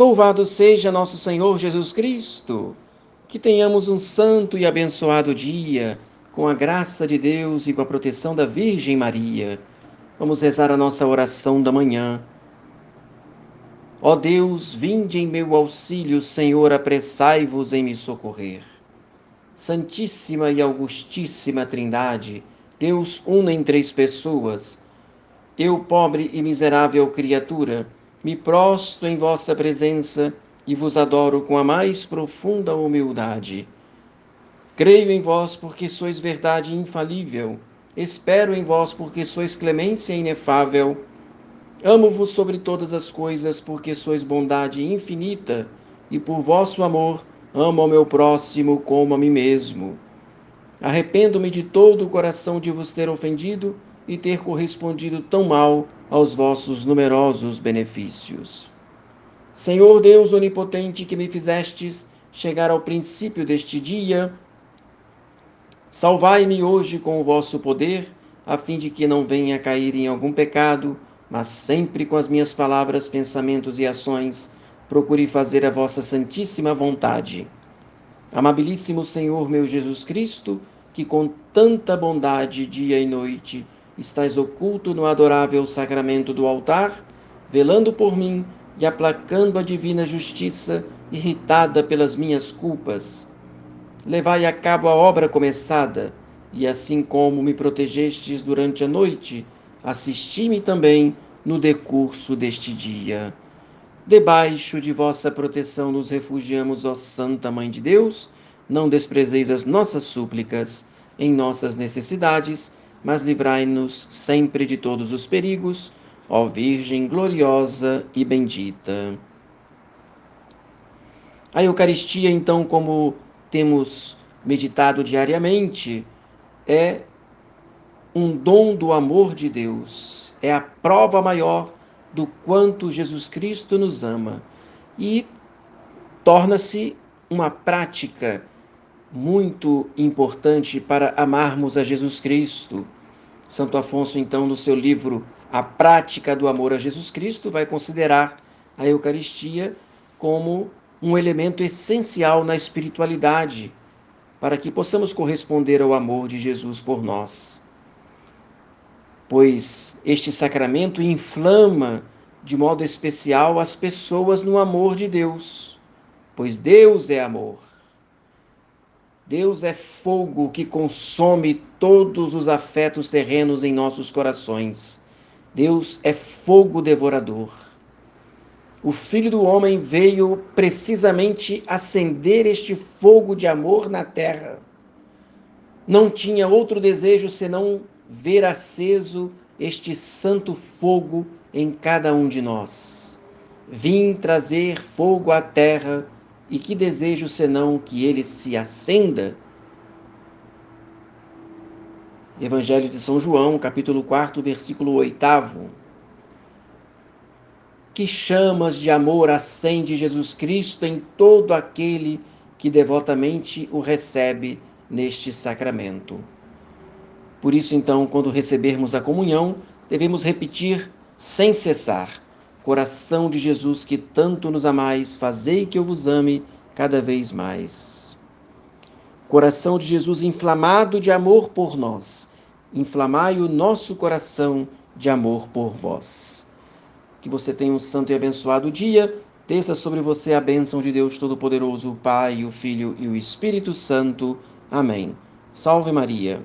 Louvado seja nosso Senhor Jesus Cristo. Que tenhamos um santo e abençoado dia, com a graça de Deus e com a proteção da Virgem Maria. Vamos rezar a nossa oração da manhã. Ó Deus, vinde em meu auxílio, Senhor, apressai-vos em me socorrer. Santíssima e Augustíssima Trindade, Deus una em três pessoas. Eu, pobre e miserável criatura, me prosto em vossa presença e vos adoro com a mais profunda humildade. Creio em vós porque sois verdade infalível, espero em vós porque sois clemência inefável. Amo-vos sobre todas as coisas porque sois bondade infinita, e por vosso amor amo ao meu próximo como a mim mesmo. Arrependo-me de todo o coração de vos ter ofendido e ter correspondido tão mal aos vossos numerosos benefícios. Senhor Deus onipotente, que me fizestes chegar ao princípio deste dia, salvai-me hoje com o vosso poder, a fim de que não venha cair em algum pecado, mas sempre com as minhas palavras, pensamentos e ações procure fazer a vossa santíssima vontade. Amabilíssimo Senhor meu Jesus Cristo, que com tanta bondade dia e noite estás oculto no adorável sacramento do altar, velando por mim e aplacando a divina justiça, irritada pelas minhas culpas. Levai a cabo a obra começada, e assim como me protegestes durante a noite, assisti-me também no decurso deste dia. Debaixo de vossa proteção nos refugiamos, ó Santa Mãe de Deus, não desprezeis as nossas súplicas em nossas necessidades mas livrai-nos sempre de todos os perigos, ó Virgem gloriosa e bendita. A Eucaristia, então, como temos meditado diariamente, é um dom do amor de Deus, é a prova maior do quanto Jesus Cristo nos ama e torna-se uma prática muito importante para amarmos a Jesus Cristo. Santo Afonso, então, no seu livro A Prática do Amor a Jesus Cristo, vai considerar a Eucaristia como um elemento essencial na espiritualidade para que possamos corresponder ao amor de Jesus por nós. Pois este sacramento inflama de modo especial as pessoas no amor de Deus, pois Deus é amor. Deus é fogo que consome todos os afetos terrenos em nossos corações. Deus é fogo devorador. O Filho do Homem veio precisamente acender este fogo de amor na terra. Não tinha outro desejo senão ver aceso este santo fogo em cada um de nós. Vim trazer fogo à terra e que desejo senão que ele se acenda? Evangelho de São João, capítulo 4, versículo 8. Que chamas de amor acende Jesus Cristo em todo aquele que devotamente o recebe neste sacramento. Por isso, então, quando recebermos a comunhão, devemos repetir sem cessar: Coração de Jesus que tanto nos amais, fazei que eu vos ame cada vez mais. Coração de Jesus inflamado de amor por nós, inflamai o nosso coração de amor por vós. Que você tenha um santo e abençoado dia. Desça sobre você a bênção de Deus Todo-Poderoso, o Pai, o Filho e o Espírito Santo. Amém. Salve Maria.